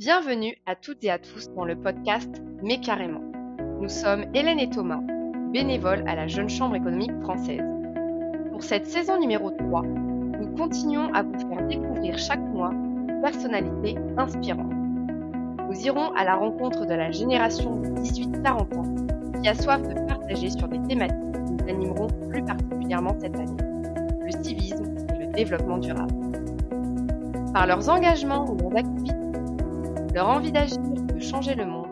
Bienvenue à toutes et à tous dans le podcast Mais carrément. Nous sommes Hélène et Thomas, bénévoles à la Jeune Chambre économique française. Pour cette saison numéro 3, nous continuons à vous faire découvrir chaque mois une personnalité inspirante. Nous irons à la rencontre de la génération de 18-40 ans qui a soif de partager sur des thématiques que nous animerons plus particulièrement cette année, le civisme et le développement durable. Par leurs engagements ou leurs activités, leur envie d'agir de changer le monde,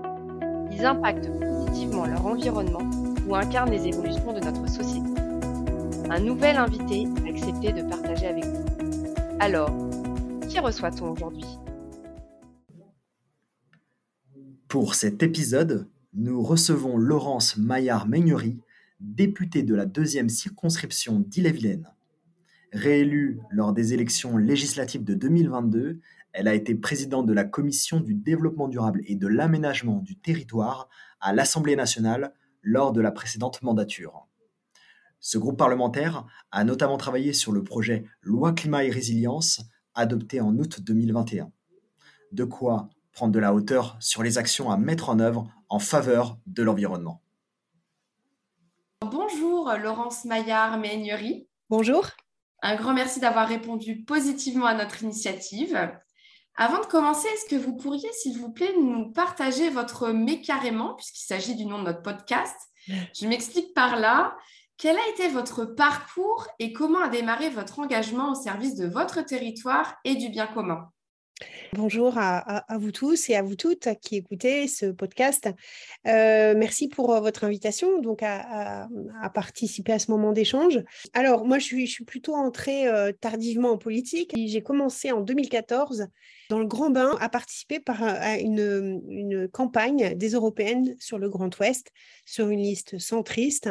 ils impactent positivement leur environnement ou incarnent les évolutions de notre société. Un nouvel invité a accepté de partager avec vous. Alors, qui reçoit-on aujourd'hui? Pour cet épisode, nous recevons Laurence Maillard-Meignery, députée de la deuxième circonscription d'Ille-et-Vilaine. Réélue lors des élections législatives de 2022, elle a été présidente de la Commission du développement durable et de l'aménagement du territoire à l'Assemblée nationale lors de la précédente mandature. Ce groupe parlementaire a notamment travaillé sur le projet Loi climat et résilience adopté en août 2021. De quoi prendre de la hauteur sur les actions à mettre en œuvre en faveur de l'environnement. Bonjour Laurence Maillard-Meignery. Bonjour. Un grand merci d'avoir répondu positivement à notre initiative. Avant de commencer, est-ce que vous pourriez, s'il vous plaît, nous partager votre mais carrément, puisqu'il s'agit du nom de notre podcast? Je m'explique par là. Quel a été votre parcours et comment a démarré votre engagement au service de votre territoire et du bien commun? Bonjour à, vous tous et à vous toutes qui écoutez ce podcast. Euh, merci pour euh, votre invitation donc à, participer à ce moment d'échange. Alors moi je suis, plutôt entrée euh, tardivement en politique. J'ai commencé en 2014 dans le Grand Bain à participer par, à une, une, campagne des européennes sur le Grand Ouest, sur une liste centriste.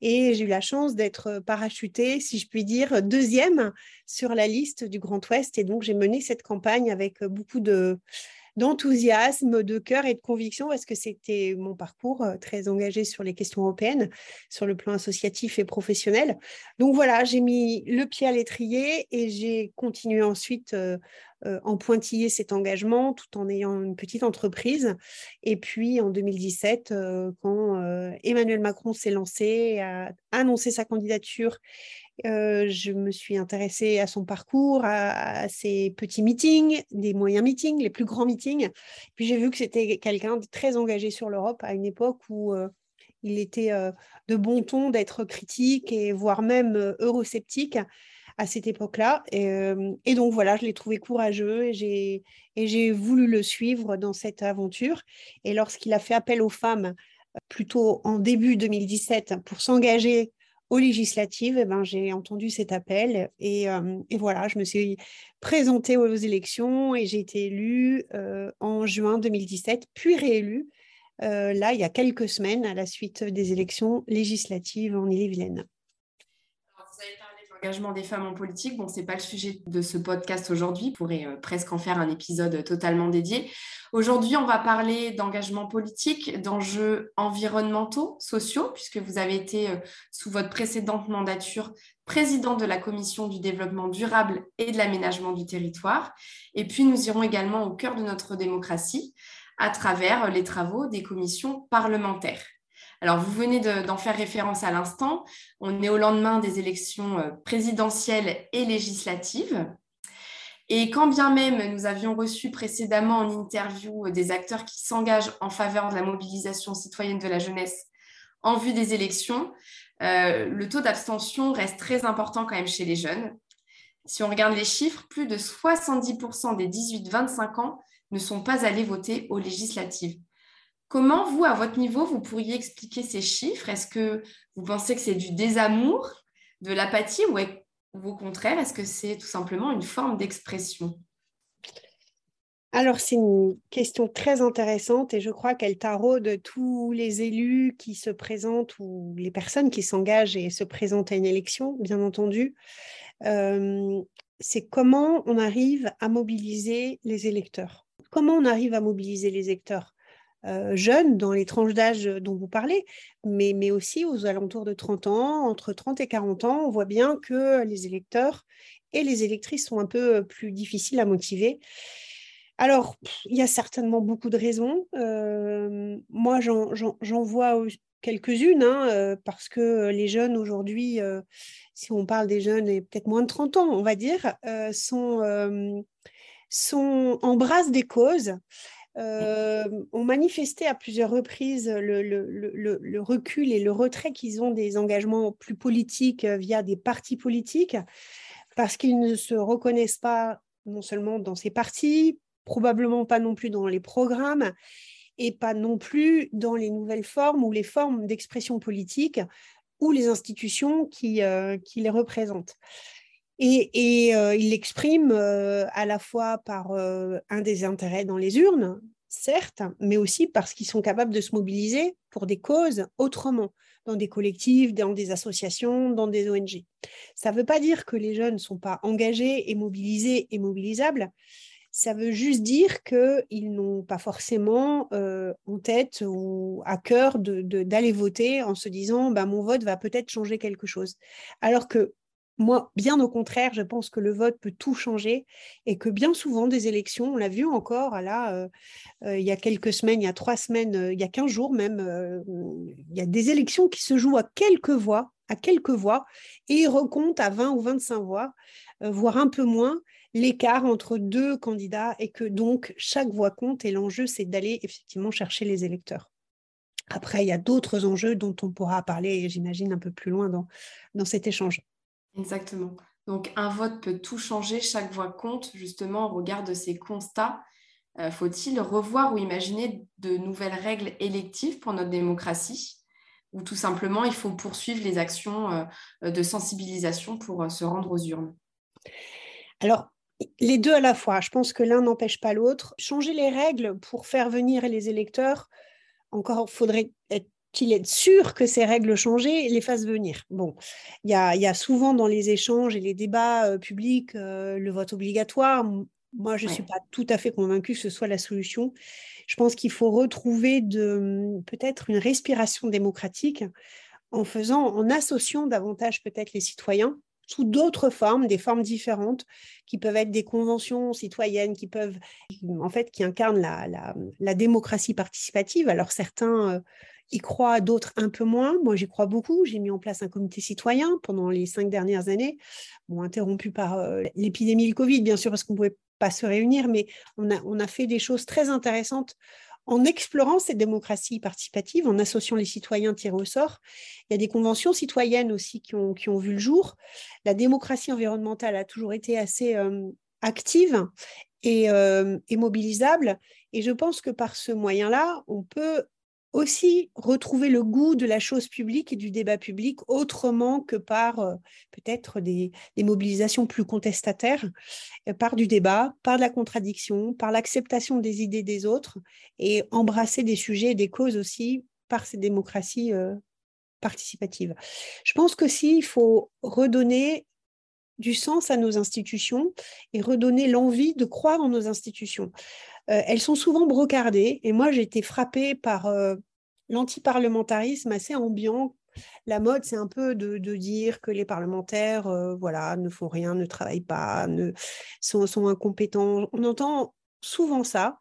Et j'ai eu la chance d'être parachutée, si je puis dire, deuxième sur la liste du Grand Ouest. Et donc j'ai mené cette campagne avec beaucoup de d'enthousiasme, de cœur et de conviction parce que c'était mon parcours euh, très engagé sur les questions européennes, sur le plan associatif et professionnel. Donc voilà, j'ai mis le pied à l'étrier et j'ai continué ensuite euh, euh, en pointiller cet engagement tout en ayant une petite entreprise. Et puis en 2017, quand Emmanuel Macron s'est lancé, a annoncé sa candidature je me suis intéressée à son parcours, à, ses petits meetings, des moyens meetings, les plus grands meetings. Puis j'ai vu que c'était quelqu'un de très engagé sur l'Europe à une époque où il était de bon ton d'être critique et voire même eurosceptique à cette époque-là. Et, donc voilà, je l'ai trouvé courageux et j'ai voulu le suivre dans cette aventure. Et lorsqu'il a fait appel aux femmes, plutôt en début 2017, pour s'engager aux législatives, eh ben, j'ai entendu cet appel et, euh, et, voilà, je me suis présentée aux élections et j'ai été élue euh, en juin 2017, puis réélue euh, là il y a quelques semaines à la suite des élections législatives en Ille-et-Vilaine l'engagement des femmes en politique. Bon, c'est pas le sujet de ce podcast aujourd'hui. Pourrait euh, presque en faire un épisode totalement dédié. Aujourd'hui, on va parler d'engagement politique, d'enjeux environnementaux, sociaux, puisque vous avez été, euh, sous votre précédente mandature, présidente de la Commission du développement durable et de l'aménagement du territoire. Et puis, nous irons également au cœur de notre démocratie à travers les travaux des commissions parlementaires. Alors, vous venez d'en faire référence à l'instant. On est au lendemain des élections euh, présidentielles et législatives. Et quand bien même nous avions reçu précédemment en interview des acteurs qui s'engagent en faveur de la mobilisation citoyenne de la jeunesse en vue des élections, euh, le taux d'abstention reste très important quand même chez les jeunes. Si on regarde les chiffres, plus de 70% des 18-25 ans ne sont pas allés voter aux législatives. Comment, vous, à votre niveau, vous pourriez expliquer ces chiffres? Est-ce que vous pensez que c'est du désamour, de l'apathie ou, au contraire, est-ce que c'est tout simplement une forme d'expression? Alors, c'est une question très intéressante et je crois qu'elle taraude tous les élus qui se présentent ou les personnes qui s'engagent et se présentent à une élection, bien entendu. Euh, c'est comment on arrive à mobiliser les électeurs. Comment on arrive à mobiliser les électeurs? Euh, jeunes, dans les tranches d'âge dont vous parlez, mais, mais aussi aux alentours de 30 ans, entre 30 et 40 ans, on voit bien que les électeurs et les électrices sont un peu plus difficiles à motiver. alors, il y a certainement beaucoup de raisons. moi, j'en vois quelques-unes, hein, parce que les jeunes aujourd'hui, si on parle des jeunes et peut-être moins de 30 ans, on va dire, sont, sont embrassent des causes. Ont manifesté à plusieurs reprises le, recul et le retrait qu'ils ont des engagements plus politiques via des partis politiques, parce qu'ils ne se reconnaissent pas non seulement dans ces partis, probablement pas non plus dans les programmes, et pas non plus dans les nouvelles formes ou les formes d'expression politique ou les institutions qui les représentent. Et, et euh, il l'exprime euh, à la fois par un désintérêt dans les urnes, certes, mais aussi parce qu'ils sont capables de se mobiliser pour des causes autrement, dans des collectifs, dans des associations, dans des ONG. Ça ne veut pas dire que les jeunes ne sont pas engagés et mobilisés et mobilisables, ça veut juste dire qu'ils n'ont pas forcément euh, en tête ou à cœur d'aller voter en se disant bah, mon vote va peut-être changer quelque chose. Alors que moi, bien au contraire, je pense que le vote peut tout changer et que bien souvent, des élections, on l'a vu encore là, euh, euh, il y a quelques semaines, il y a trois semaines, il y a quinze jours même, il y a des élections qui se jouent à quelques voix, à quelques voix, et recomptent à 20 ou 25 voix, voire un peu moins l'écart entre deux candidats et que donc chaque voix compte et l'enjeu, c'est d'aller effectivement chercher les électeurs. Après, il y a d'autres enjeux dont on pourra parler, j'imagine, un peu plus loin dans, dans cet échange. Exactement. Donc, un vote peut tout changer, chaque voix compte, justement, au regard de ces constats. Euh, faut-il revoir ou imaginer de nouvelles règles électives pour notre démocratie? Ou tout simplement il faut poursuivre les actions euh, de sensibilisation pour euh, se rendre aux urnes? Alors, les deux à la fois. Je pense que l'un n'empêche pas l'autre. Changer les règles pour faire venir les électeurs, encore faudrait-il être sûr que ces règles changées les fassent venir. Bon, il y a, souvent dans les échanges et les débats euh, publics euh, le vote obligatoire. Moi, je ne suis pas tout à fait convaincue que ce soit la solution. Je pense qu'il faut retrouver peut-être une respiration démocratique en faisant, en associant davantage peut-être les citoyens sous d'autres formes, des formes différentes, qui peuvent être des conventions citoyennes, qui peuvent, en fait, qui incarnent la, démocratie participative. Alors certains euh, y croient, d'autres un peu moins. Moi, j'y crois beaucoup. J'ai mis en place un comité citoyen pendant les cinq dernières années, bon, interrompu par euh, l'épidémie, le Covid, bien sûr, parce qu'on ne pouvait pas se réunir, mais on a, on a fait des choses très intéressantes en explorant cette démocratie participative, en associant les citoyens tirés au sort. Il y a des conventions citoyennes aussi qui ont, qui ont vu le jour. La démocratie environnementale a toujours été assez euh, active et, euh, et, mobilisable. Et je pense que par ce moyen-là, on peut aussi retrouver le goût de la chose publique et du débat public autrement que par euh, peut-être des, mobilisations plus contestataires, euh, par du débat, par de la contradiction, par l'acceptation des idées des autres et embrasser des sujets et des causes aussi par ces démocraties euh, participatives. Je pense que si il faut redonner du sens à nos institutions et redonner l'envie de croire en nos institutions. elles sont souvent brocardées et moi j'ai été frappée par l'antiparlementarisme assez ambiant. La mode, c'est un peu de, dire que les parlementaires euh, voilà, ne font rien, ne travaillent pas, ne, sont incompétents. On entend souvent ça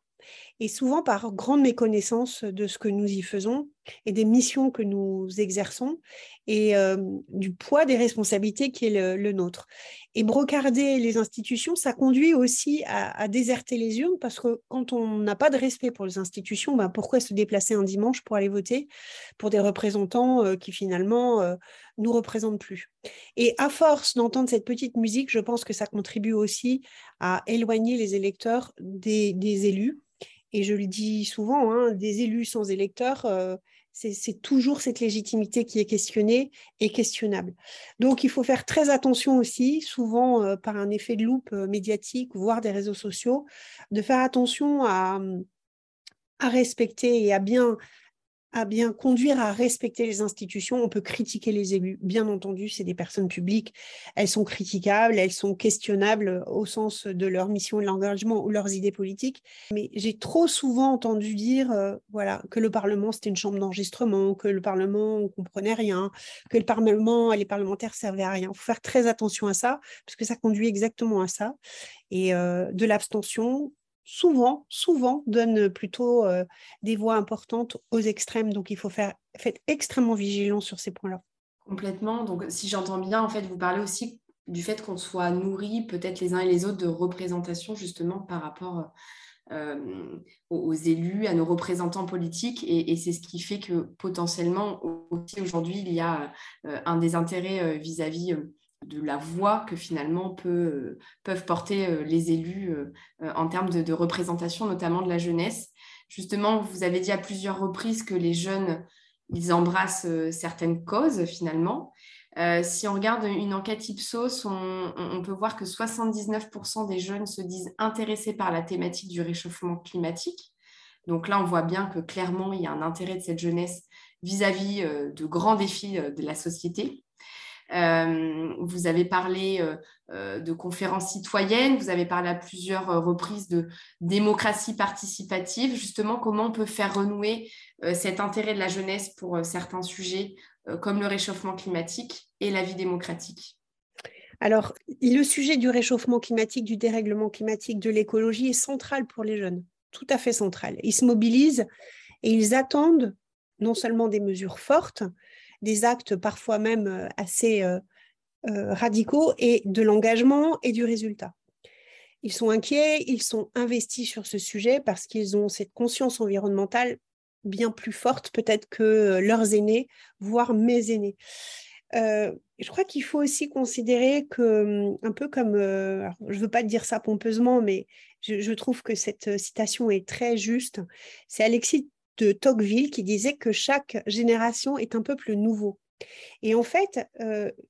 et souvent par grande méconnaissance de ce que nous y faisons et des missions que nous exerçons et euh, du poids des responsabilités qui est le, nôtre. Et brocarder les institutions, ça conduit aussi à, déserter les urnes parce que quand on n'a pas de respect pour les institutions, ben pourquoi se déplacer un dimanche pour aller voter pour des représentants euh, qui finalement euh, nous représentent plus? Et à force d'entendre cette petite musique, je pense que ça contribue aussi à éloigner les électeurs des, des élus et je le dis souvent, hein, des élus sans électeurs, euh, c'est toujours cette légitimité qui est questionnée et questionnable. Donc il faut faire très attention aussi, souvent euh, par un effet de loupe euh, médiatique, voire des réseaux sociaux, de faire attention à, à respecter et à bien à bien conduire à respecter les institutions. On peut critiquer les élus. Bien entendu, c'est des personnes publiques. Elles sont critiquables, elles sont questionnables au sens de leur mission et l'engagement ou leurs idées politiques. Mais j'ai trop souvent entendu dire euh, voilà, que le Parlement, c'était une chambre d'enregistrement, que le Parlement, on comprenait rien, que le Parlement, les parlementaires servaient à rien. Il faut faire très attention à ça, parce que ça conduit exactement à ça. Et euh, de l'abstention, souvent, souvent donnent plutôt des voix importantes aux extrêmes. Donc, il faut faire, être extrêmement vigilant sur ces points-là. Complètement. Donc, si j'entends bien, en fait, vous parlez aussi du fait qu'on soit nourri peut-être les uns et les autres de représentations justement par rapport euh, aux, élus, à nos représentants politiques. Et, c'est ce qui fait que potentiellement aussi aujourd'hui, il y a euh, un euh, vis-à-vis de la voix que finalement peuvent porter les élus en termes de, représentation, notamment de la jeunesse. Justement, vous avez dit à plusieurs reprises que les jeunes, ils embrassent certaines causes finalement. Euh, si on regarde une enquête Ipsos, on, peut voir que 79% des jeunes se disent intéressés par la thématique du réchauffement climatique. Donc là, on voit bien que clairement, il y a un intérêt de cette jeunesse vis-à-vis euh, de grands défis euh, de la société. Vous avez parlé de conférences citoyennes, vous avez parlé à plusieurs reprises de démocratie participative. Justement, comment on peut faire renouer cet intérêt de la jeunesse pour certains sujets euh, comme le réchauffement climatique et la vie démocratique? Alors, le sujet du réchauffement climatique, du dérèglement climatique, de l'écologie est central pour les jeunes, tout à fait central. Ils se mobilisent et ils attendent non seulement des mesures fortes, des actes parfois même euh, assez euh, radicaux, et de l'engagement et du résultat. Ils sont inquiets, ils sont investis sur ce sujet parce qu'ils ont cette conscience environnementale bien plus forte peut-être que euh, leurs aînés, voire mes aînés. Euh, je crois qu'il faut aussi considérer que, hum, un peu comme, euh, je ne veux pas dire ça pompeusement, mais je, trouve que cette citation est très juste. C'est Alexis de Tocqueville qui disait que chaque génération est un peuple nouveau. Et en fait,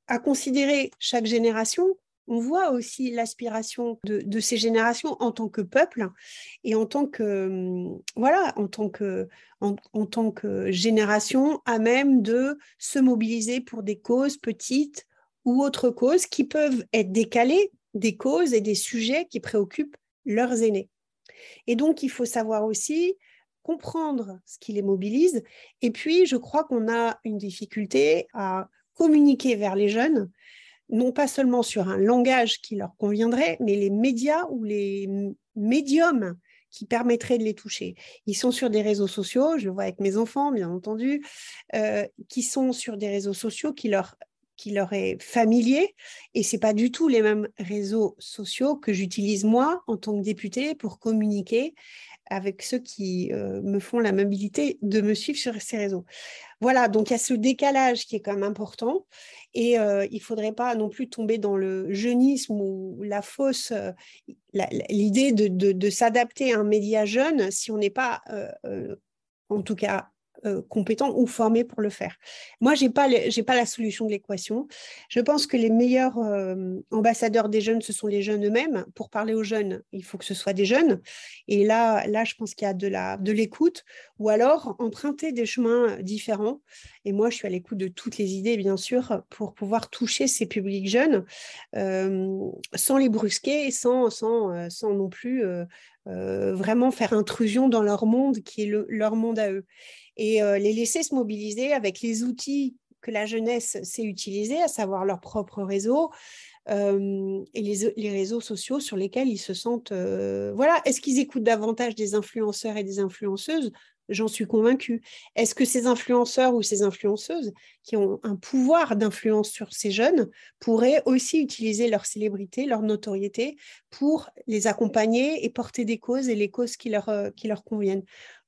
à considérer chaque génération on voit aussi l'aspiration de, ces générations en tant que peuple et en tant que hum, voilà en tant que en, tant que génération à même de se mobiliser pour des causes petites ou autres causes qui peuvent être décalées des causes et des sujets qui préoccupent leurs aînés. Et donc il faut savoir aussi comprendre ce qui les mobilise et puis je crois qu'on a une difficulté à communiquer vers les jeunes non pas seulement sur un langage qui leur conviendrait, mais les médias ou les médiums qui permettraient de les toucher. Ils sont sur des réseaux sociaux, je le vois avec mes enfants, bien entendu, euh, qui sont sur des réseaux sociaux qui leur qui leur est familier et c'est pas du tout les mêmes réseaux sociaux que j'utilise moi en tant que députée pour communiquer avec ceux qui euh, me font la mobilité de me suivre sur ces réseaux. Voilà, donc il y a ce décalage qui est quand même important et euh, il ne faudrait pas non plus tomber dans le jeunisme ou la fausse, euh, l'idée de, de s'adapter à un média jeune si on n'est pas, en tout cas, euh, compétents ou formés pour le faire. Moi, je n'ai pas, pas la solution de l'équation. Je pense que les meilleurs euh, ambassadeurs des jeunes, ce sont les jeunes eux-mêmes. Pour parler aux jeunes, il faut que ce soit des jeunes. Et là, là je pense qu'il y a de, la, de l'écoute ou alors emprunter des chemins différents. Et moi, je suis à l'écoute de toutes les idées, bien sûr, pour pouvoir toucher ces publics jeunes euh, sans les brusquer, sans, sans, sans non plus vraiment faire intrusion dans leur monde qui est leur monde à eux et euh, les laisser se mobiliser avec les outils que la jeunesse sait utiliser, à savoir leur propre réseau euh, et les, réseaux sociaux sur lesquels ils se sentent. Euh, voilà, est-ce qu'ils écoutent davantage des influenceurs et des influenceuses? J'en suis convaincue. Est-ce que ces influenceurs ou ces influenceuses qui ont un pouvoir d'influence sur ces jeunes pourraient aussi utiliser leur célébrité, leur notoriété pour les accompagner et porter des causes et les causes qui leur, qui leur conviennent?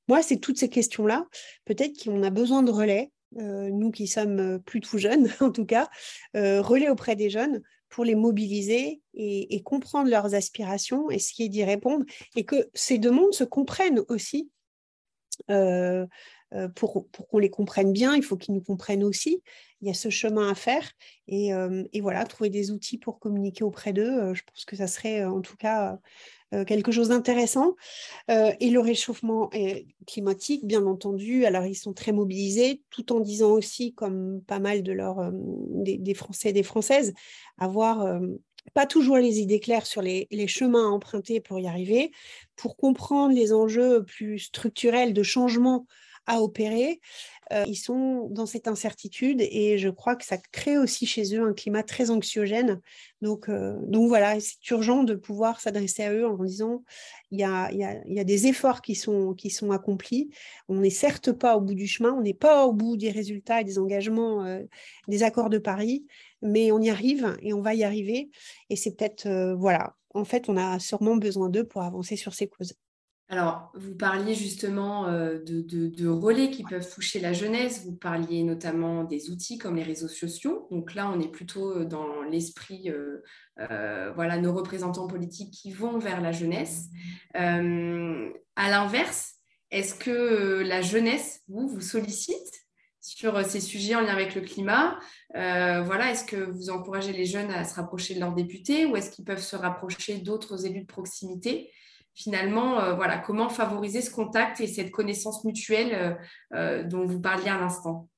Moi, c'est toutes ces questions-là, peut-être qu'on a besoin de relais, euh, nous qui sommes euh, plus tout jeunes en tout cas, euh, relais auprès des jeunes pour les mobiliser et, comprendre leurs aspirations, essayer d'y répondre, et que ces deux mondes se comprennent aussi. pour, qu'on les comprenne bien, il faut qu'ils nous comprennent aussi. Il y a ce chemin à faire et, et voilà, trouver des outils pour communiquer auprès d'eux. je pense que ça serait en tout cas euh, quelque chose d'intéressant. Euh, et le réchauffement climatique, bien entendu, alors ils sont très mobilisés, tout en disant aussi, comme pas mal de leurs, euh, des, Français et des Françaises, avoir pas toujours les idées claires sur les, les, chemins à emprunter pour y arriver, pour comprendre les enjeux plus structurels de changement opérer, euh, ils sont dans cette incertitude et je crois que ça crée aussi chez eux un climat très anxiogène. Donc, euh, donc voilà, c'est urgent de pouvoir s'adresser à eux en disant il y a, y a, y a des efforts qui sont, qui sont accomplis. On n'est certes pas au bout du chemin, on n'est pas au bout des résultats et des engagements euh, des accords de Paris, mais on y arrive et on va y arriver. Et c'est peut-être, voilà, en fait, on a sûrement besoin d'eux pour avancer sur ces causes. Alors, vous parliez justement euh, de, relais qui peuvent toucher la jeunesse, vous parliez notamment des outils comme les réseaux sociaux. Donc là, on est plutôt euh, dans l'esprit, euh, voilà, nos représentants politiques qui vont vers la jeunesse. à l'inverse, est-ce que la jeunesse, vous, vous sollicite sur ces sujets en lien avec le climat? Voilà, est-ce que vous encouragez les jeunes à se rapprocher de leurs députés ou est-ce qu'ils peuvent se rapprocher d'autres élus de proximité? Finalement, euh, voilà, comment favoriser ce contact et cette connaissance mutuelle euh, euh, dont vous parliez à l'instant?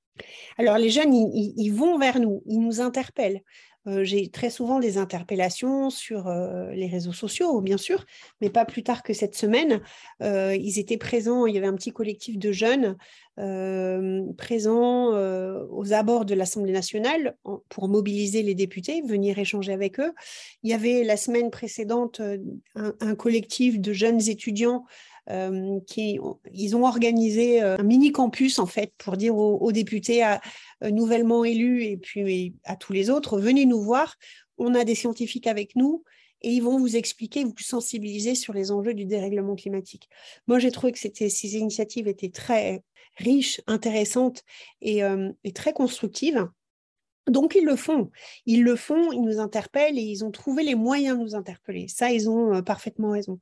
Alors, les jeunes, ils, vont vers nous, ils nous interpellent. J'ai très souvent des interpellations sur les réseaux sociaux, bien sûr, mais pas plus tard que cette semaine. ils étaient présents, il y avait un petit collectif de jeunes présents aux abords de l'Assemblée nationale pour mobiliser les députés, venir échanger avec eux. Il y avait la semaine précédente un collectif de jeunes étudiants euh, ils ont organisé euh, un mini campus en fait pour dire aux, députés euh, nouvellement élus et puis à tous les autres venez nous voir. On a des scientifiques avec nous et ils vont vous expliquer, vous sensibiliser sur les enjeux du dérèglement climatique. Moi, j'ai trouvé que ces initiatives étaient très riches, intéressantes et, très constructives. Donc, ils le font. Ils le font, ils nous interpellent et ils ont trouvé les moyens de nous interpeller. Ça, ils ont parfaitement raison.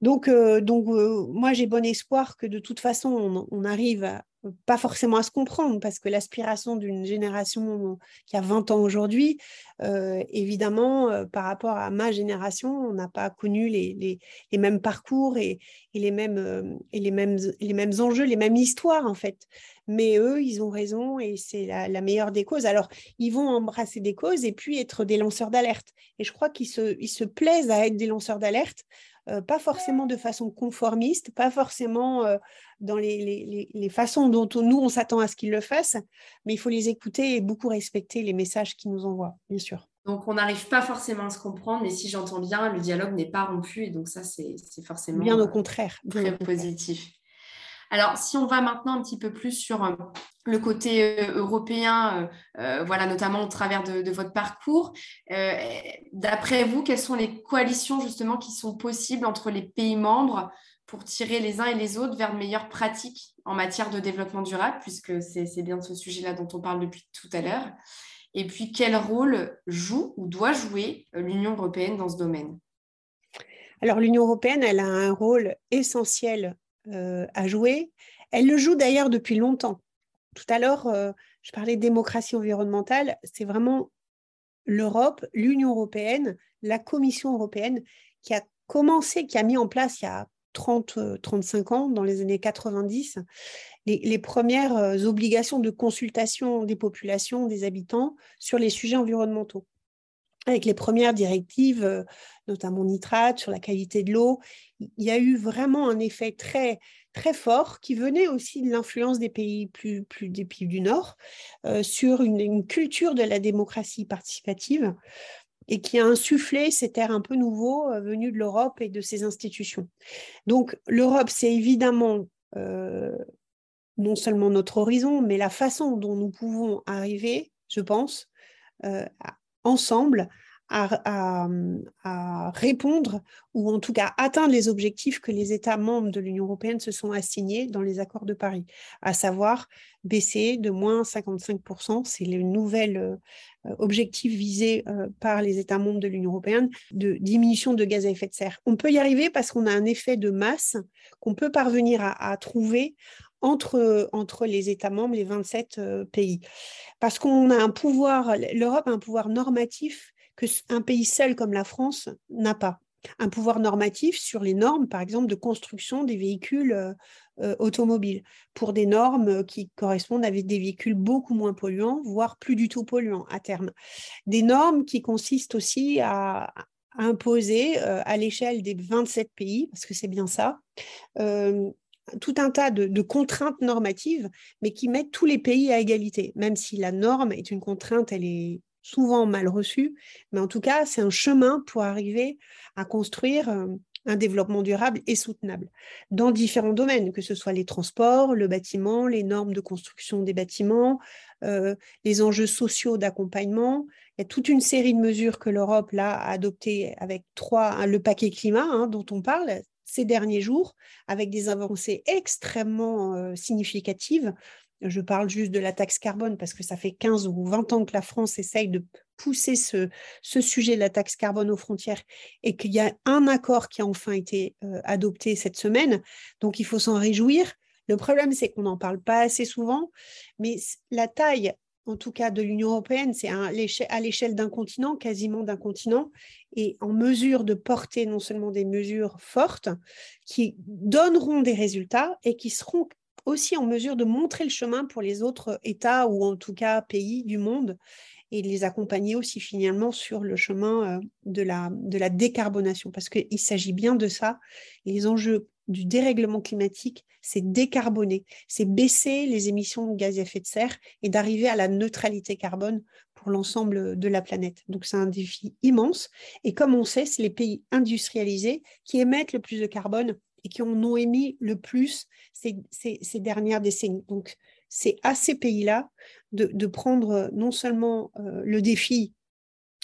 Donc, euh, euh, moi, j'ai bon espoir que de toute façon, on, arrive pas forcément à se comprendre, parce que l'aspiration d'une génération qui a 20 ans aujourd'hui, euh, évidemment, par rapport à ma génération, on n'a pas connu les, mêmes parcours et, les mêmes, et les, mêmes, enjeux, les mêmes histoires, en fait. Mais eux, ils ont raison et c'est la, la, meilleure des causes. Alors, ils vont embrasser des causes et puis être des lanceurs d'alerte. Et je crois qu'ils se, ils se plaisent à être des lanceurs d'alerte euh, pas forcément de façon conformiste, pas forcément euh, dans les, façons dont nous, on s'attend à ce qu'ils le fassent, mais il faut les écouter et beaucoup respecter les messages qu'ils nous envoient, bien sûr. Donc, on n'arrive pas forcément à se comprendre, mais si j'entends bien, le dialogue n'est pas rompu, et donc ça, c'est forcément... Bien au contraire. très positif. Alors, si on va maintenant un petit peu plus sur euh, le côté euh, européen, euh, voilà, notamment au travers de, votre parcours, d'après vous, quelles sont les coalitions justement qui sont possibles entre les pays membres pour tirer les uns et les autres vers de meilleures pratiques en matière de développement durable, puisque c'est bien de ce sujet-là dont on parle depuis tout à l'heure? Et puis, quel rôle joue ou doit jouer l'Union européenne dans ce domaine? Alors l'Union européenne, elle a un rôle essentiel euh, à jouer. Elle le joue d'ailleurs depuis longtemps. Tout à l'heure, euh, je parlais de démocratie environnementale. C'est vraiment l'Europe, l'Union européenne, la Commission européenne qui a commencé, qui a mis en place il y a 30, 35 euh, ans, dans les années 90, les, premières obligations de consultation des populations, des habitants sur les sujets environnementaux avec les premières directives, notamment nitrate, sur la qualité de l'eau, il y a eu vraiment un effet très, très fort qui venait aussi de l'influence des pays plus, des pays du Nord sur une, culture de la démocratie participative et qui a insufflé cet air un peu nouveau venu de l'Europe et de ses institutions. Donc l'Europe, c'est évidemment non seulement notre horizon, mais la façon dont nous pouvons arriver, je pense, ensemble à, répondre ou en tout cas atteindre les objectifs que les États membres de l'Union européenne se sont assignés dans les accords de Paris, à savoir baisser de moins 55%, c'est le nouvel euh, objectif visé euh, par les États membres de l'Union européenne, de diminution de gaz à effet de serre. On peut y arriver parce qu'on a un effet de masse qu'on peut parvenir à trouver entre, entre les États membres, les 27 euh, pays. Parce qu'on a un pouvoir, l'Europe a un pouvoir normatif que un pays seul comme la France n'a pas. Un pouvoir normatif sur les normes, par exemple, de construction des véhicules euh, euh, automobiles, pour des normes qui correspondent à des véhicules beaucoup moins polluants, voire plus du tout polluants à terme. Des normes qui consistent aussi à, imposer à l'échelle des 27 pays, parce que c'est bien ça, tout un tas de, contraintes normatives, mais qui mettent tous les pays à égalité, même si la norme est une contrainte, elle est souvent mal reçue, mais en tout cas, c'est un chemin pour arriver à construire euh, un développement durable et soutenable dans différents domaines, que ce soit les transports, le bâtiment, les normes de construction des bâtiments, euh, les enjeux sociaux d'accompagnement. Il y a toute une série de mesures que l'Europe a adoptées avec trois, le paquet climat hein, dont on parle, ces derniers jours, avec des avancées extrêmement euh, significatives. Je parle juste de la taxe carbone parce que ça fait 15 ou 20 ans que la France essaye de pousser ce, sujet de la taxe carbone aux frontières et qu'il y a un accord qui a enfin été euh, adopté cette semaine. Donc il faut s'en réjouir. Le problème, c'est qu'on n'en parle pas assez souvent, mais la taille en tout cas de l'Union européenne, c'est à l'échelle d'un continent, quasiment d'un continent, et en mesure de porter non seulement des mesures fortes qui donneront des résultats et qui seront aussi en mesure de montrer le chemin pour les autres États ou en tout cas pays du monde et de les accompagner aussi finalement sur le chemin euh, de la, de la décarbonation, parce qu'il s'agit bien de ça. Les enjeux du dérèglement climatique, c'est décarboner, c'est baisser les émissions de gaz à effet de serre et d'arriver à la neutralité carbone pour l'ensemble de la planète. Donc c'est un défi immense. Et comme on sait, c'est les pays industrialisés qui émettent le plus de carbone et qui en ont émis le plus ces, dernières décennies. Donc c'est à ces pays-là de, prendre non seulement euh, le défi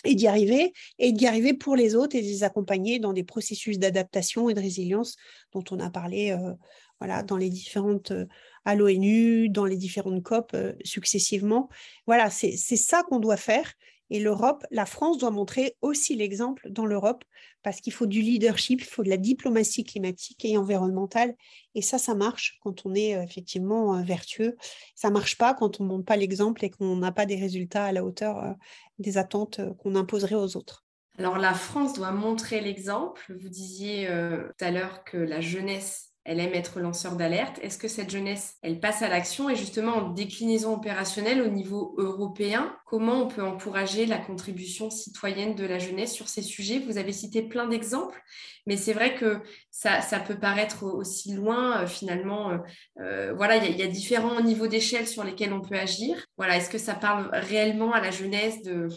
et d'y arriver, et d'y arriver pour les autres et de les accompagner dans des processus d'adaptation et de résilience dont on a parlé euh, dans les différentes, euh, à l'ONU, dans les différentes COP euh, successivement. Voilà, c'est ça qu'on doit faire. Et l'Europe, la France doit montrer aussi l'exemple dans l'Europe parce qu'il faut du leadership, il faut de la diplomatie climatique et environnementale. Et ça, ça marche quand on est effectivement vertueux. Ça marche pas quand on ne montre pas l'exemple et qu'on n'a pas des résultats à la hauteur des attentes qu'on imposerait aux autres. Alors la France doit montrer l'exemple. Vous disiez tout à l'heure que la jeunesse elle aime être lanceur d'alerte. Est-ce que cette jeunesse, elle passe à l'action et justement en déclinaison opérationnelle au niveau européen, comment on peut encourager la contribution citoyenne de la jeunesse sur ces sujets? Vous avez cité plein d'exemples, mais c'est vrai que ça, peut paraître aussi loin euh, finalement. Euh, euh, voilà, il y, a différents niveaux d'échelle sur lesquels on peut agir. Voilà, est-ce que ça parle réellement à la jeunesse de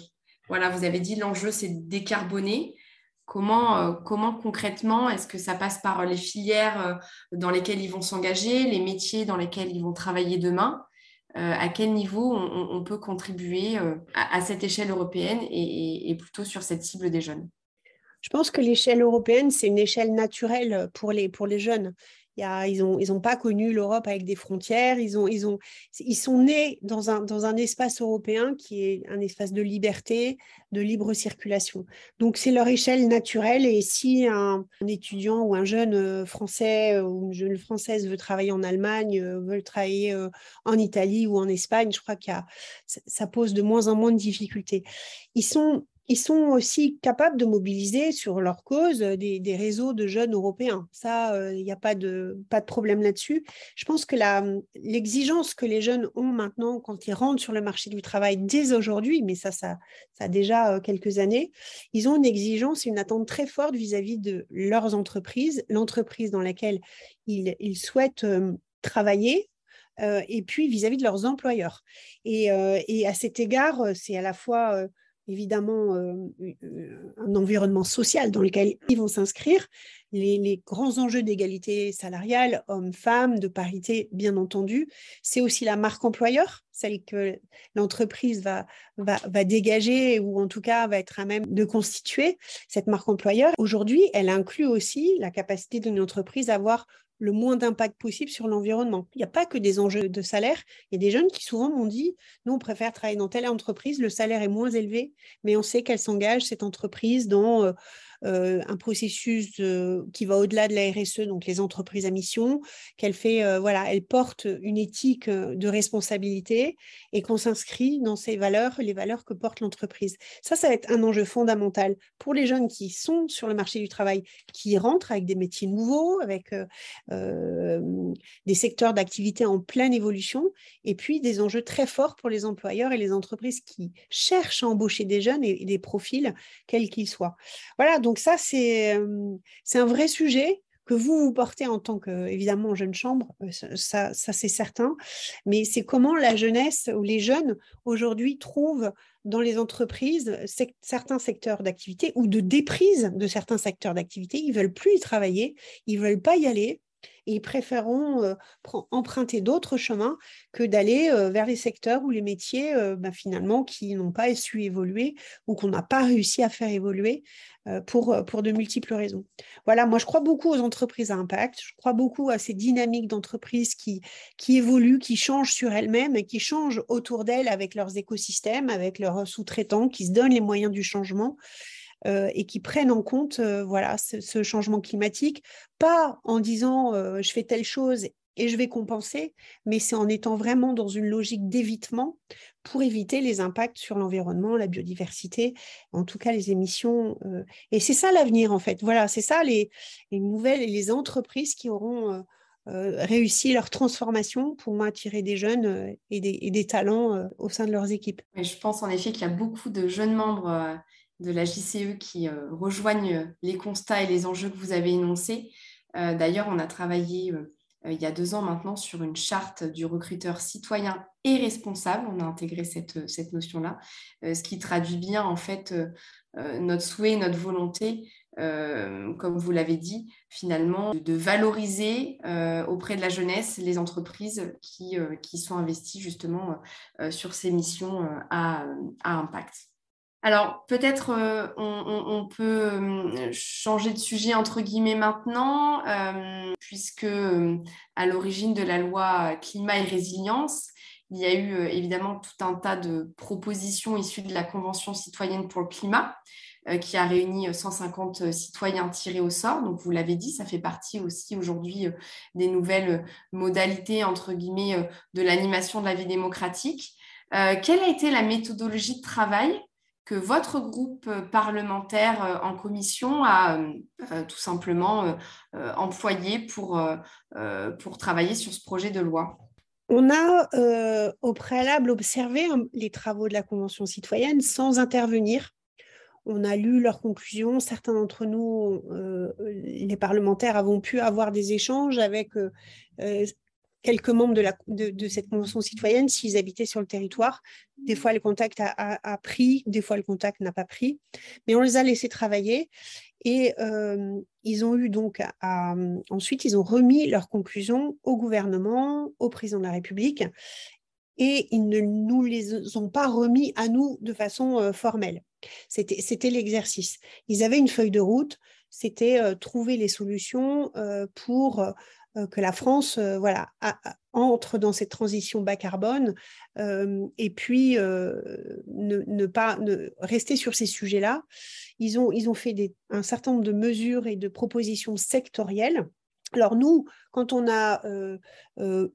voilà, vous avez dit l'enjeu c'est de décarboner. Comment, euh, comment concrètement est-ce que ça passe par les filières euh, dans lesquelles ils vont s'engager, les métiers dans lesquels ils vont travailler demain euh, À quel niveau on, peut contribuer à, cette échelle européenne et, plutôt sur cette cible des jeunes? Je pense que l'échelle européenne, c'est une échelle naturelle pour les jeunes ils n'ont ils ont pas connu l'Europe avec des frontières. Ils, ont, ils, ont, ils sont nés dans un, dans un espace européen qui est un espace de liberté, de libre circulation. Donc, c'est leur échelle naturelle. Et si un, étudiant ou un jeune euh, français euh, ou une jeune française veut travailler en Allemagne, euh, veut travailler en Italie ou en Espagne, je crois que ça pose de moins en moins de difficultés. Ils sont ils sont aussi capables de mobiliser sur leur cause euh, des, réseaux de jeunes européens. Ça, il euh, n'y a pas de, pas de problème là-dessus. Je pense que l'exigence que les jeunes ont maintenant quand ils rentrent sur le marché du travail dès aujourd'hui, mais ça, ça, ça a déjà euh, quelques années, ils ont une exigence et une attente très forte vis-à-vis de leurs entreprises, l'entreprise dans laquelle ils, ils souhaitent travailler, et puis vis-à-vis de leurs employeurs. Et, et à cet égard, c'est à la fois évidemment euh, euh, un environnement social dans lequel ils vont s'inscrire, les, grands enjeux d'égalité salariale, hommes-femmes, de parité, bien entendu. C'est aussi la marque employeur, celle que l'entreprise va, va, va, dégager ou en tout cas va être à même de constituer. Cette marque employeur, aujourd'hui, elle inclut aussi la capacité d'une entreprise à avoir le moins d'impact possible sur l'environnement. Il n'y a pas que des enjeux de salaire. Il y a des jeunes qui souvent m'ont dit, nous, on préfère travailler dans telle entreprise, le salaire est moins élevé, mais on sait qu'elle s'engage, cette entreprise, dans euh, un processus qui va au-delà de la RSE, donc les entreprises à mission, qu'elle fait, euh, voilà, elle porte une éthique euh, de responsabilité et qu'on s'inscrit dans ces valeurs, les valeurs que porte l'entreprise. Ça, ça va être un enjeu fondamental pour les jeunes qui sont sur le marché du travail, qui rentrent avec des métiers nouveaux, avec des secteurs d'activité en pleine évolution, et puis des enjeux très forts pour les employeurs et les entreprises qui cherchent à embaucher des jeunes et, et des profils, quels qu'ils soient. Voilà, donc donc ça, c'est un vrai sujet que vous vous portez en tant que, évidemment, jeune chambre, ça, ça c'est certain, mais c'est comment la jeunesse ou les jeunes aujourd'hui trouvent dans les entreprises certains secteurs d'activité ou de déprise de certains secteurs d'activité. Ils veulent plus y travailler, ils veulent pas y aller ils préféreront euh, emprunter d'autres chemins que d'aller euh, vers les secteurs ou les métiers euh, ben, finalement qui n'ont pas su évoluer ou qu'on n'a pas réussi à faire évoluer pour, pour de multiples raisons. Voilà, moi je crois beaucoup aux entreprises à impact, je crois beaucoup à ces dynamiques d'entreprises qui, qui évoluent, qui changent sur elles-mêmes et qui changent autour d'elles avec leurs écosystèmes, avec leurs sous-traitants, qui se donnent les moyens du changement. Euh, et qui prennent en compte euh, voilà, ce, changement climatique, pas en disant euh, je fais telle chose et je vais compenser, mais c'est en étant vraiment dans une logique d'évitement pour éviter les impacts sur l'environnement, la biodiversité, en tout cas les émissions. et c'est ça l'avenir en fait. Voilà, c'est ça les, les, nouvelles et les entreprises qui auront réussi leur transformation pour attirer des jeunes et, des, talents au sein de leurs équipes. je pense en effet qu'il y a beaucoup de jeunes membres de la JCE qui euh, rejoignent les constats et les enjeux que vous avez énoncés. Euh, d'ailleurs, on a travaillé euh, il y a deux ans maintenant sur une charte du recruteur citoyen et responsable. On a intégré cette, notion-là, ce qui traduit bien en fait notre souhait, notre volonté, comme vous l'avez dit, finalement, de valoriser auprès de la jeunesse les entreprises qui, sont investies justement sur ces missions à impact. Alors, peut-être euh, on, peut euh, changer de sujet entre guillemets maintenant, euh, puisque à l'origine de la loi climat et résilience, il y a eu évidemment tout un tas de propositions issues de la Convention citoyenne pour le climat, qui a réuni 150 citoyens tirés au sort. Donc, vous l'avez dit, ça fait partie aussi aujourd'hui des nouvelles modalités, entre guillemets, de l'animation de la vie démocratique. quelle a été la méthodologie de travail que votre groupe euh, parlementaire euh, en commission a euh, tout simplement employé pour, pour travailler sur ce projet de loi on a au préalable observé hein, les travaux de la Convention citoyenne sans intervenir. On a lu leurs conclusions. Certains d'entre nous, les parlementaires, avons pu avoir des échanges avec quelques membres de, cette convention citoyenne s'ils habitaient sur le territoire. Des fois, le contact a, pris, des fois, le contact n'a pas pris, mais on les a laissés travailler et euh, ils ont eu donc ensuite, ils ont remis leurs conclusions au gouvernement, au président de la République et ils ne nous les ont pas remis à nous de façon euh, formelle. C'était l'exercice. Ils avaient une feuille de route, c'était euh, trouver les solutions pour que la France euh, voilà, entre dans cette transition bas carbone euh, et puis ne, pas rester sur ces sujets-là. Ils ont, ils ont fait un certain nombre de mesures et de propositions sectorielles. Alors nous, quand on a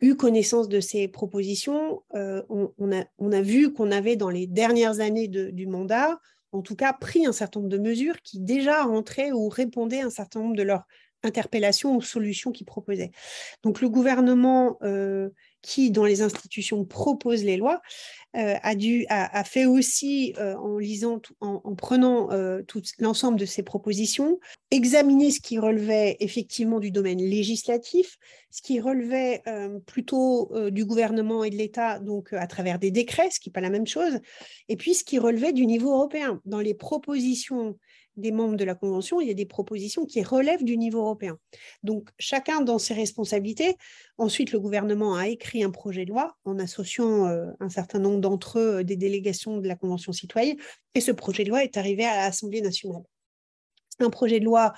eu connaissance de ces propositions, on, a, on, a, vu qu'on avait dans les dernières années du mandat, en tout cas, pris un certain nombre de mesures qui déjà rentraient ou répondaient à un certain nombre de leurs interpellations ou solutions qu'il proposait. Donc le gouvernement euh, qui, dans les institutions, propose les lois, euh, a, fait aussi, euh, en lisant, en, prenant tout l'ensemble de ces propositions, examiner ce qui relevait effectivement du domaine législatif, ce qui relevait plutôt du gouvernement et de l'État, donc à travers des décrets, ce qui n'est pas la même chose, et puis ce qui relevait du niveau européen. Dans les propositions des membres de la Convention, il y a des propositions qui relèvent du niveau européen. Donc, chacun dans ses responsabilités. Ensuite, le gouvernement a écrit un projet de loi en associant euh, un certain nombre d'entre eux euh, des délégations de la Convention citoyenne, et ce projet de loi est arrivé à l'Assemblée nationale. Un projet de loi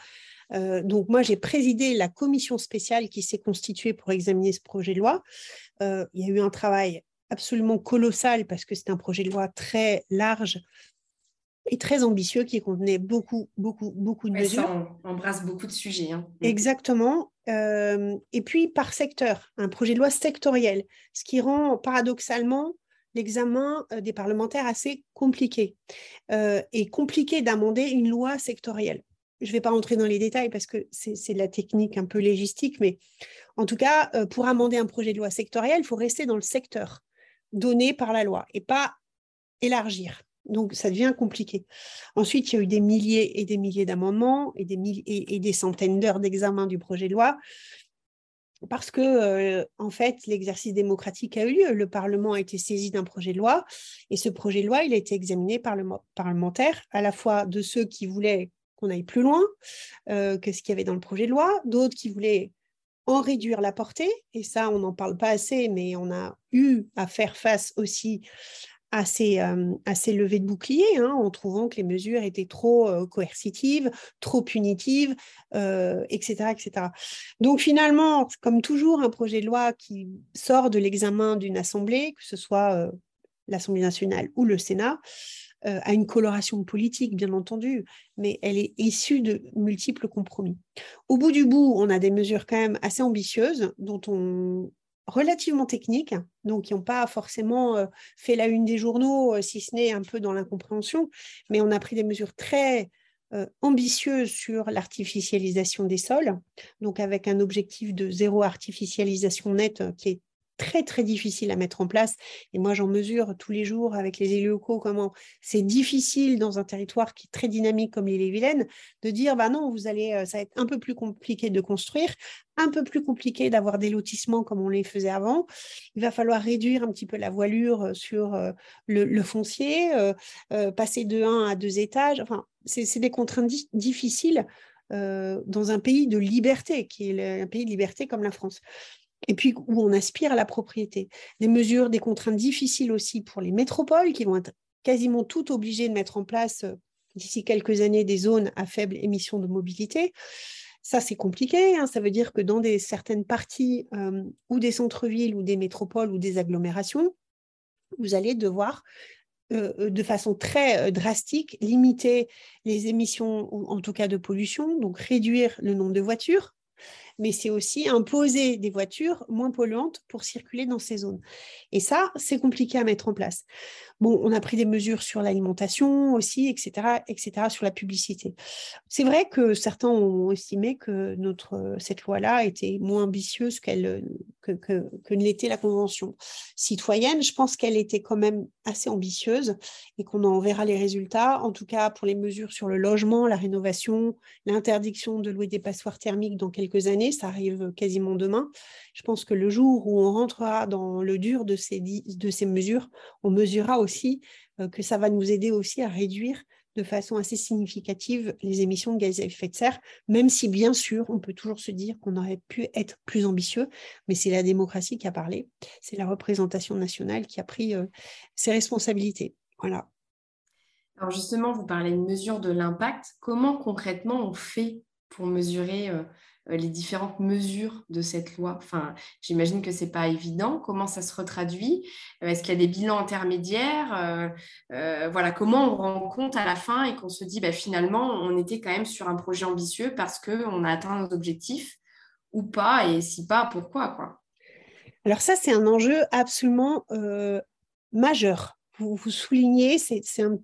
euh, donc moi, j'ai présidé la commission spéciale qui s'est constituée pour examiner ce projet de loi. il y a eu un travail absolument colossal parce que c'est un projet de loi très large et très ambitieux qui contenait beaucoup, beaucoup, beaucoup de mesures. Ça embrasse beaucoup de sujets. Hein. Mm. Exactement. Euh, et puis par secteur, un projet de loi sectoriel, ce qui rend paradoxalement l'examen euh, des parlementaires assez compliqué euh, et compliqué d'amender une loi sectorielle. Je ne vais pas rentrer dans les détails parce que c'est de la technique un peu légistique, mais en tout cas, pour amender un projet de loi sectoriel, il faut rester dans le secteur donné par la loi et pas élargir. Donc, ça devient compliqué. Ensuite, il y a eu des milliers et des milliers d'amendements et des, centaines d'heures d'examen du projet de loi parce que, euh, en fait, l'exercice démocratique a eu lieu. Le Parlement a été saisi d'un projet de loi et ce projet de loi, a été examiné par le parlementaire, à la fois de ceux qui voulaient qu'on aille plus loin euh, que ce qu'il y avait dans le projet de loi, d'autres qui voulaient en réduire la portée, et ça, on n'en parle pas assez, mais on a eu à faire face aussi à ces, euh, de boucliers, hein, en trouvant que les mesures étaient trop euh, coercitives, trop punitives, etc., euh, etc. Donc finalement, comme toujours, un projet de loi qui sort de l'examen d'une assemblée, que ce soit l'Assemblée nationale ou le Sénat, a une coloration politique, bien entendu, mais elle est issue de multiples compromis. Au bout du bout, on a des mesures quand même assez ambitieuses dont on relativement techniques, donc qui n'ont pas forcément euh, fait la une des journaux, euh, si ce n'est un peu dans l'incompréhension, mais on a pris des mesures très euh, ambitieuses sur l'artificialisation des sols, donc avec un objectif de zéro artificialisation nette qui est très très difficile à mettre en place. Et moi, j'en mesure tous les jours avec les élus locaux comment c'est difficile dans un territoire qui est très dynamique comme l'île et Vilaine de dire bah non, vous allez, ça va être un peu plus compliqué de construire, un peu plus compliqué d'avoir des lotissements comme on les faisait avant. Il va falloir réduire un petit peu la voilure sur le, foncier, passer de 1 à 2 étages. Enfin, c'est des contraintes difficiles. dans un pays de liberté, qui est un pays de liberté comme la France et puis où on aspire à la propriété. Des mesures, des contraintes difficiles aussi pour les métropoles qui vont être quasiment toutes obligées de mettre en place euh, d'ici quelques années des zones à faible émission de mobilité. Ça, c'est compliqué. Hein. Ça veut dire que dans certaines parties euh, ou des centres-villes ou des métropoles ou des agglomérations, vous allez devoir euh, de façon très drastique limiter les émissions, en tout cas de pollution, donc réduire le nombre de voitures, mais c'est aussi imposer des voitures moins polluantes pour circuler dans ces zones. Et ça, c'est compliqué à mettre en place. Bon, on a pris des mesures sur l'alimentation aussi, etc., etc., sur la publicité. C'est vrai que certains ont estimé que notre, cette loi-là était moins ambitieuse que, que, l'était la Convention citoyenne. Je pense qu'elle était quand même assez ambitieuse et qu'on en verra les résultats. En tout cas, pour les mesures sur le logement, la rénovation, l'interdiction de louer des passoires thermiques dans quelques années, ça arrive quasiment demain. Je pense que le jour où on rentrera dans le dur de ces, de ces mesures, on mesurera aussi euh, que ça va nous aider aussi à réduire de façon assez significative les émissions de gaz à effet de serre, même si bien sûr on peut toujours se dire qu'on aurait pu être plus ambitieux, mais c'est la démocratie qui a parlé, c'est la représentation nationale qui a pris euh, ses responsabilités. Voilà. Alors justement, vous parlez de mesure de l'impact. Comment concrètement on fait pour mesurer euh, les différentes mesures de cette loi. Enfin, j'imagine que ce n'est pas évident. Comment ça se retraduit? Euh, Est-ce qu'il y a des bilans intermédiaires? Euh, Voilà, comment on rend compte à la fin et qu'on se dit bah, finalement, on était quand même sur un projet ambitieux parce qu'on a atteint nos objectifs ou pas? Et si pas, pourquoi quoi? Alors ça, c'est un enjeu absolument majeur. Vous, vous soulignez, c'est un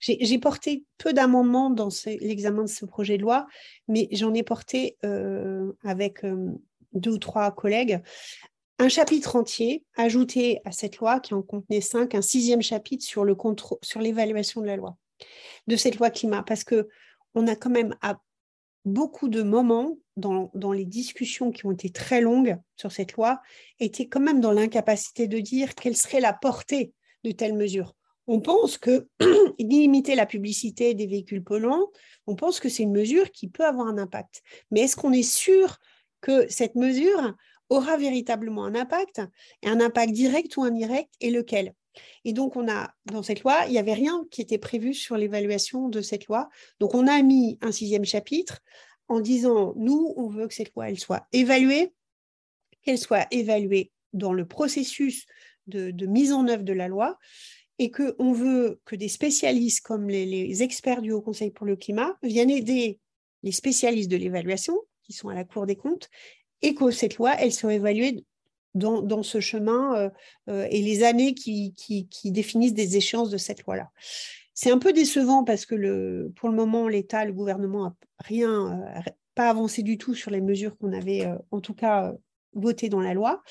j'ai porté peu d'amendements dans l'examen de ce projet de loi, mais j'en ai porté euh, avec euh, deux ou trois collègues. Un chapitre entier ajouté à cette loi qui en contenait cinq, un sixième chapitre sur l'évaluation de la loi, de cette loi climat, parce que on a quand même à beaucoup de moments dans, dans, les discussions qui ont été très longues sur cette loi, été quand même dans l'incapacité de dire quelle serait la portée de telles mesures on pense que limiter la publicité des véhicules polluants, on pense que c'est une mesure qui peut avoir un impact. Mais est-ce qu'on est sûr que cette mesure aura véritablement un impact, un impact direct ou indirect, et lequel? Et donc, on a, dans cette loi, il n'y avait rien qui était prévu sur l'évaluation de cette loi. Donc, on a mis un sixième chapitre en disant, nous, on veut que cette loi, soit évaluée, qu'elle soit évaluée dans le processus de mise en œuvre de la loi, et qu'on veut que des spécialistes comme les, experts du Haut Conseil pour le climat viennent aider les spécialistes de l'évaluation, qui sont à la Cour des comptes, et que cette loi, elle soit évaluée dans, ce chemin euh, euh, et les années qui, définissent des échéances de cette loi-là. C'est un peu décevant parce que pour le moment, l'État, le gouvernement n'a rien, euh, pas avancé du tout sur les mesures qu'on avait, en tout cas, votées dans la loi.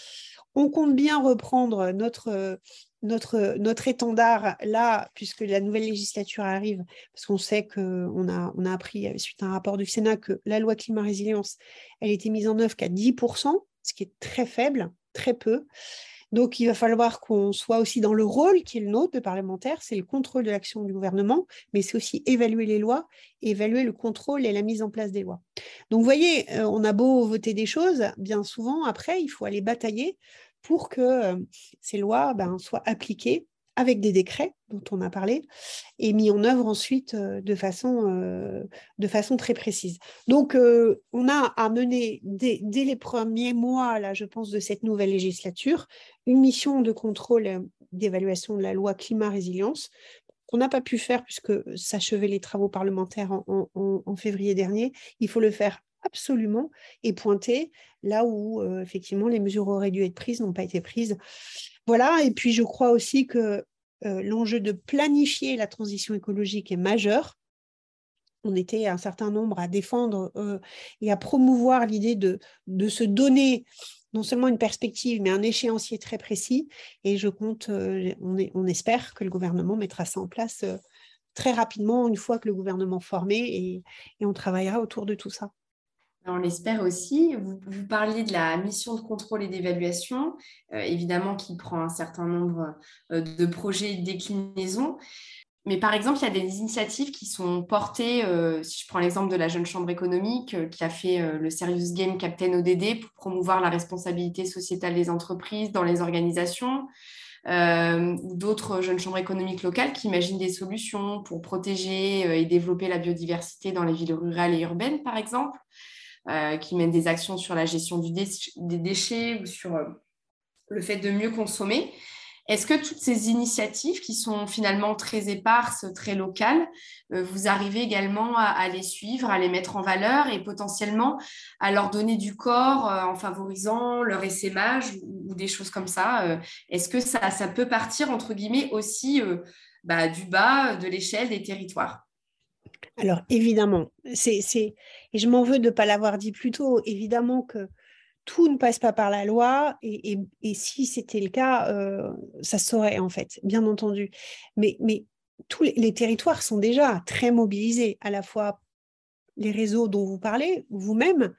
On compte bien reprendre notre notre, étendard là, puisque la nouvelle législature arrive, parce qu'on sait qu'on a, on a appris suite à un rapport du Sénat que la loi climat résilience, elle était mise en œuvre qu'à 10%, ce qui est très faible, très peu. Donc, il va falloir qu'on soit aussi dans le rôle qui est le nôtre de parlementaire, c'est le contrôle de l'action du gouvernement, mais c'est aussi évaluer les lois, évaluer le contrôle et la mise en place des lois. Donc, vous voyez, euh, on a beau voter des choses, bien souvent, après, il faut aller batailler pour que euh, ces lois ben, soient appliquées avec des décrets dont on a parlé et mis en œuvre ensuite euh, de façon, euh, de façon très précise. Donc, on a à mener dès, les premiers mois, je pense, de cette nouvelle législature, une mission de contrôle d'évaluation de la loi climat-résilience qu'on n'a pas pu faire puisque s'achevaient les travaux parlementaires en, février dernier. Il faut le faire absolument et pointer là où euh, effectivement les mesures auraient dû être prises n'ont pas été prises. Voilà, et puis je crois aussi que euh, l'enjeu de planifier la transition écologique est majeur. On était un certain nombre à défendre euh, et à promouvoir l'idée de, de se donner non seulement une perspective, mais un échéancier très précis. Et je compte, on, espère que le gouvernement mettra ça en place très rapidement, une fois que le gouvernement formé, et on travaillera autour de tout ça. On l'espère aussi. Vous, parliez de la mission de contrôle et d'évaluation, euh, évidemment qui prend un certain nombre euh, de projets et de déclinaisons. Mais par exemple, il y a des initiatives qui sont portées, euh, si je prends l'exemple de la Jeune Chambre économique qui a fait le Serious Game Captain ODD pour promouvoir la responsabilité sociétale des entreprises dans les organisations, ou d'autres jeunes chambres économiques locales qui imaginent des solutions pour protéger et développer la biodiversité dans les villes rurales et urbaines, par exemple. Euh, qui mènent des actions sur la gestion du des déchets ou sur euh, le fait de mieux consommer. Est-ce que toutes ces initiatives qui sont finalement très éparses, très locales, euh, vous arrivez également à, les suivre, à les mettre en valeur et potentiellement à leur donner du corps en favorisant leur essaimage ou, des choses comme ça Est-ce que ça, peut partir, entre guillemets, aussi bah, du bas de l'échelle des territoires? Alors évidemment, c'est, et je m'en veux de ne pas l'avoir dit plus tôt, évidemment que tout ne passe pas par la loi, et, si c'était le cas, euh, ça saurait en fait, bien entendu. Mais, mais tous les, territoires sont déjà très mobilisés, à la fois les réseaux dont vous parlez, vous-même,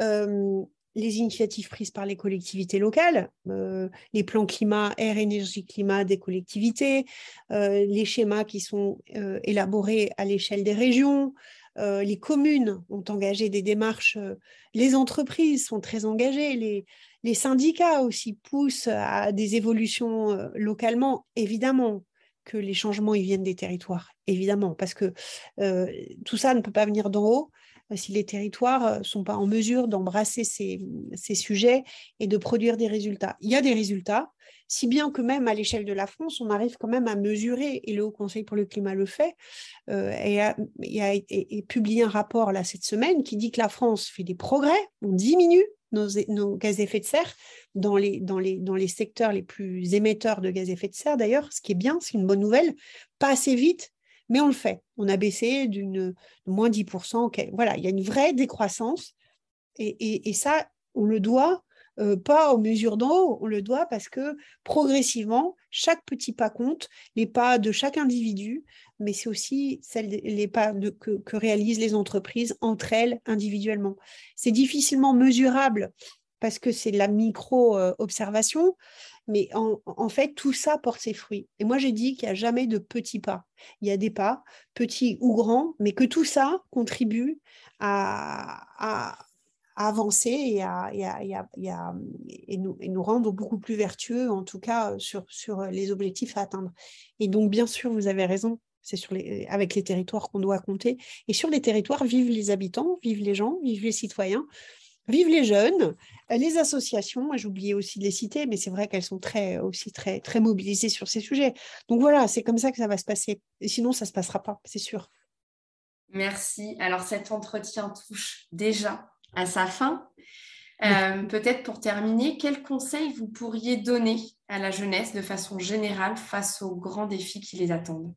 euh, les initiatives prises par les collectivités locales, euh, les plans climat, air, énergie, climat des collectivités, euh, les schémas qui sont euh, élaborés à l'échelle des régions, les communes ont engagé des démarches, les entreprises sont très engagées, les, syndicats aussi poussent à des évolutions localement, évidemment que les changements viennent des territoires, évidemment, parce que tout ça ne peut pas venir d'en haut. Euh, si les territoires ne sont pas en mesure d'embrasser ces, sujets et de produire des résultats. Il y a des résultats, si bien que même à l'échelle de la France, on arrive quand même à mesurer, et le Haut Conseil pour le climat le fait, euh, et, a, publié un rapport là cette semaine qui dit que la France fait des progrès, on diminue nos, gaz à effet de serre dans les secteurs les plus émetteurs de gaz à effet de serre d'ailleurs, ce qui est bien, c'est une bonne nouvelle, pas assez vite, mais on le fait. On a baissé d'une moins 10%. Voilà, il y a une vraie décroissance. Et, ça, on le doit euh, pas aux mesures d'en haut, on le doit parce que progressivement, chaque petit pas compte, les pas de chaque individu, mais c'est aussi les pas que, que, réalisent les entreprises entre elles individuellement. C'est difficilement mesurable parce que c'est de la micro-observation, mais en, fait, tout ça porte ses fruits. Et moi, j'ai dit qu'il n'y a jamais de petits pas. Il y a des pas, petits ou grands, mais que tout ça contribue à, avancer et, à, nous, rendre beaucoup plus vertueux, en tout cas sur, sur les objectifs à atteindre. Et donc, bien sûr, vous avez raison, c'est sur les, avec les territoires qu'on doit compter. Et sur les territoires, vivent les habitants, vivent les gens, vivent les citoyens. Vive les jeunes, les associations, j'ai oublié aussi de les citer, mais c'est vrai qu'elles sont très, aussi très, très mobilisées sur ces sujets. Donc voilà, c'est comme ça que ça va se passer. Et sinon, ça ne se passera pas, c'est sûr. Merci. Alors cet entretien touche déjà à sa fin. Euh, peut-être pour terminer, quels conseils vous pourriez donner à la jeunesse de façon générale face aux grands défis qui les attendent?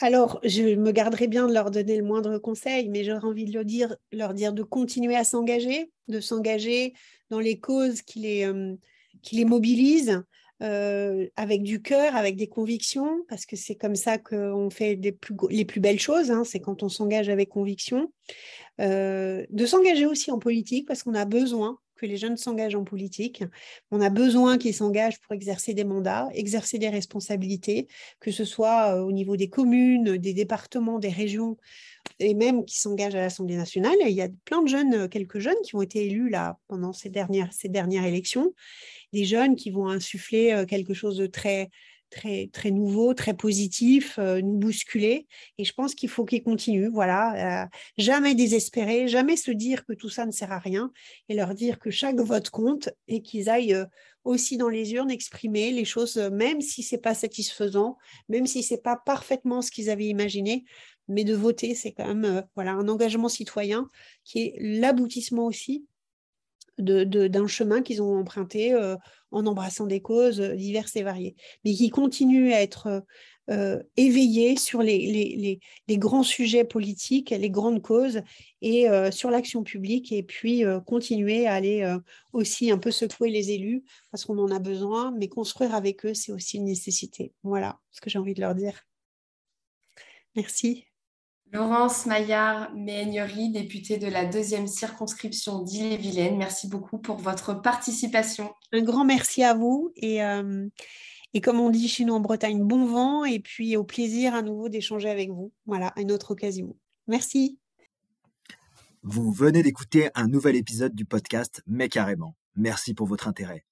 Alors, je me garderai bien de leur donner le moindre conseil, mais j'aurais envie de leur dire, de continuer à s'engager, de s'engager dans les causes qui les, euh, mobilisent, avec du cœur, avec des convictions, parce que c'est comme ça qu'on fait les plus belles choses, hein, c'est quand on s'engage avec conviction. de s'engager aussi en politique, parce qu'on a besoin que les jeunes s'engagent en politique. On a besoin qu'ils s'engagent pour exercer des mandats, exercer des responsabilités, que ce soit euh, au niveau des communes, des départements, des régions, et même qui s'engagent à l'Assemblée nationale. il y a plein de jeunes, euh, quelques jeunes qui ont été élus là pendant ces dernières, élections, des jeunes qui vont insuffler euh, quelque chose de très très, très nouveau, très positif, euh, nous bousculer. Et je pense qu'il faut qu'ils continuent, voilà, euh, jamais désespérer, jamais se dire que tout ça ne sert à rien et leur dire que chaque vote compte et qu'ils aillent euh, aussi dans les urnes exprimer les choses, même si c'est pas satisfaisant, même si c'est pas parfaitement ce qu'ils avaient imaginé, mais de voter, c'est quand même voilà un engagement citoyen qui est l'aboutissement aussi d'un chemin qu'ils ont emprunté euh, en embrassant des causes diverses et variées, mais qui continuent à être euh, éveillés sur les, grands sujets politiques, les grandes causes et euh, sur l'action publique, et puis continuer à aller aussi un peu secouer les élus parce qu'on en a besoin, mais construire avec eux, c'est aussi une nécessité. Voilà ce que j'ai envie de leur dire. Merci. Laurence Maillard Méhaignerie, députée de la deuxième circonscription d'Ille-et-Vilaine, merci beaucoup pour votre participation. Un grand merci à vous et, euh, et comme on dit chez nous en Bretagne, bon vent et puis au plaisir à nouveau d'échanger avec vous. Voilà, à une autre occasion. Merci. Vous venez d'écouter un nouvel épisode du podcast Mais carrément. Merci pour votre intérêt.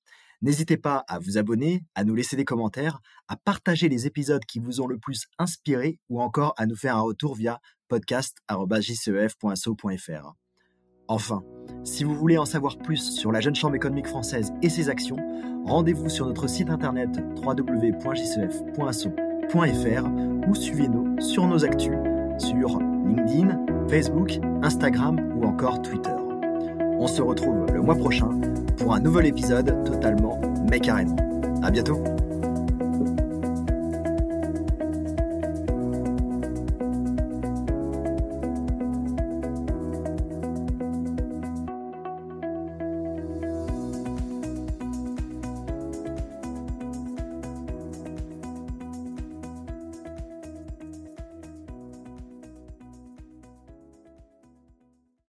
N'hésitez pas à vous abonner, à nous laisser des commentaires, à partager les épisodes qui vous ont le plus inspiré ou encore à nous faire un retour via podcast.jcef.so.fr. Enfin, si vous voulez en savoir plus sur la Jeune Chambre économique française et ses actions, rendez-vous sur notre site internet www.jcef.so.fr ou suivez-nous sur nos actus sur LinkedIn, Facebook, Instagram ou encore Twitter. On se retrouve le mois prochain pour un nouvel épisode totalement mais. À bientôt